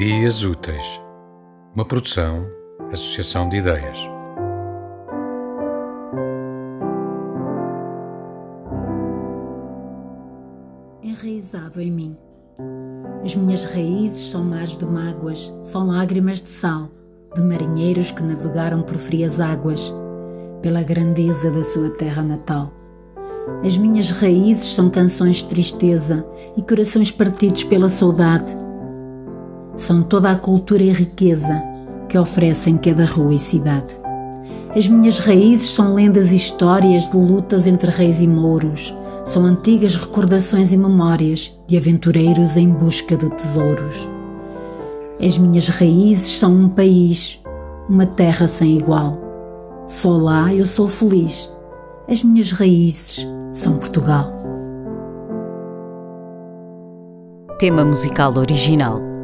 Ideias Úteis, uma produção, associação de ideias. Enraizado em mim. As minhas raízes são mares de mágoas, são lágrimas de sal, de marinheiros que navegaram por frias águas, pela grandeza da sua terra natal. As minhas raízes são canções de tristeza e corações partidos pela saudade são toda a cultura e riqueza que oferecem cada rua e cidade. As minhas raízes são lendas e histórias de lutas entre reis e mouros, são antigas recordações e memórias de aventureiros em busca de tesouros. As minhas raízes são um país, uma terra sem igual. Só lá eu sou feliz. As minhas raízes são Portugal. Tema musical original